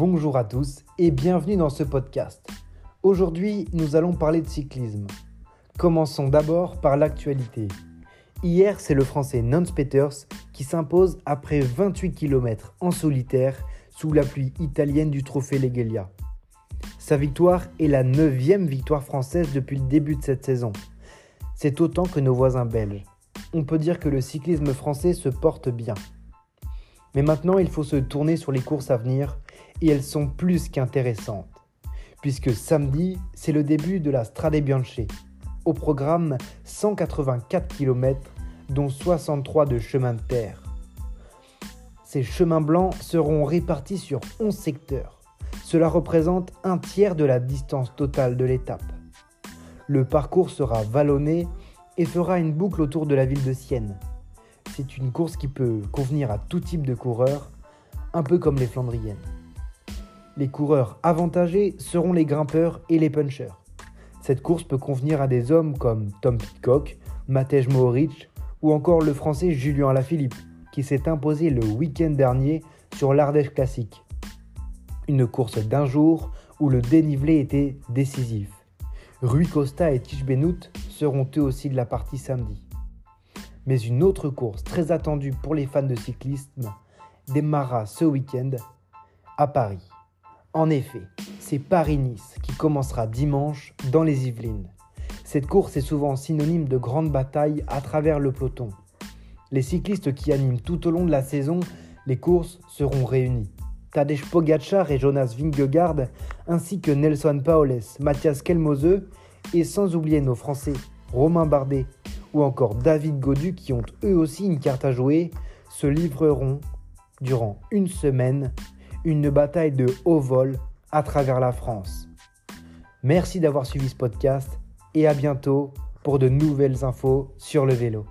Bonjour à tous et bienvenue dans ce podcast. Aujourd'hui, nous allons parler de cyclisme. Commençons d'abord par l'actualité. Hier, c'est le français Nance Peters qui s'impose après 28 km en solitaire sous la pluie italienne du trophée Legelia. Sa victoire est la neuvième victoire française depuis le début de cette saison. C'est autant que nos voisins belges. On peut dire que le cyclisme français se porte bien. Mais maintenant, il faut se tourner sur les courses à venir et elles sont plus qu'intéressantes. Puisque samedi, c'est le début de la Strade Bianche. Au programme, 184 km, dont 63 de chemin de terre. Ces chemins blancs seront répartis sur 11 secteurs. Cela représente un tiers de la distance totale de l'étape. Le parcours sera vallonné et fera une boucle autour de la ville de Sienne. C'est une course qui peut convenir à tout type de coureur, un peu comme les Flandriennes. Les coureurs avantagés seront les grimpeurs et les punchers. Cette course peut convenir à des hommes comme Tom Pitcock, Matej Mohoric ou encore le français Julien Alaphilippe, qui s'est imposé le week-end dernier sur l'Ardèche Classique. Une course d'un jour où le dénivelé était décisif. Rui Costa et Tish Benoît seront eux aussi de la partie samedi. Mais une autre course très attendue pour les fans de cyclisme démarrera ce week-end à Paris. En effet, c'est Paris-Nice qui commencera dimanche dans les Yvelines. Cette course est souvent synonyme de grande bataille à travers le peloton. Les cyclistes qui animent tout au long de la saison les courses seront réunis. Tadej Pogacar et Jonas Vingegaard, ainsi que Nelson Paoles, Mathias Kelmose, et sans oublier nos Français Romain Bardet ou encore David Godu qui ont eux aussi une carte à jouer, se livreront durant une semaine une bataille de haut vol à travers la France. Merci d'avoir suivi ce podcast et à bientôt pour de nouvelles infos sur le vélo.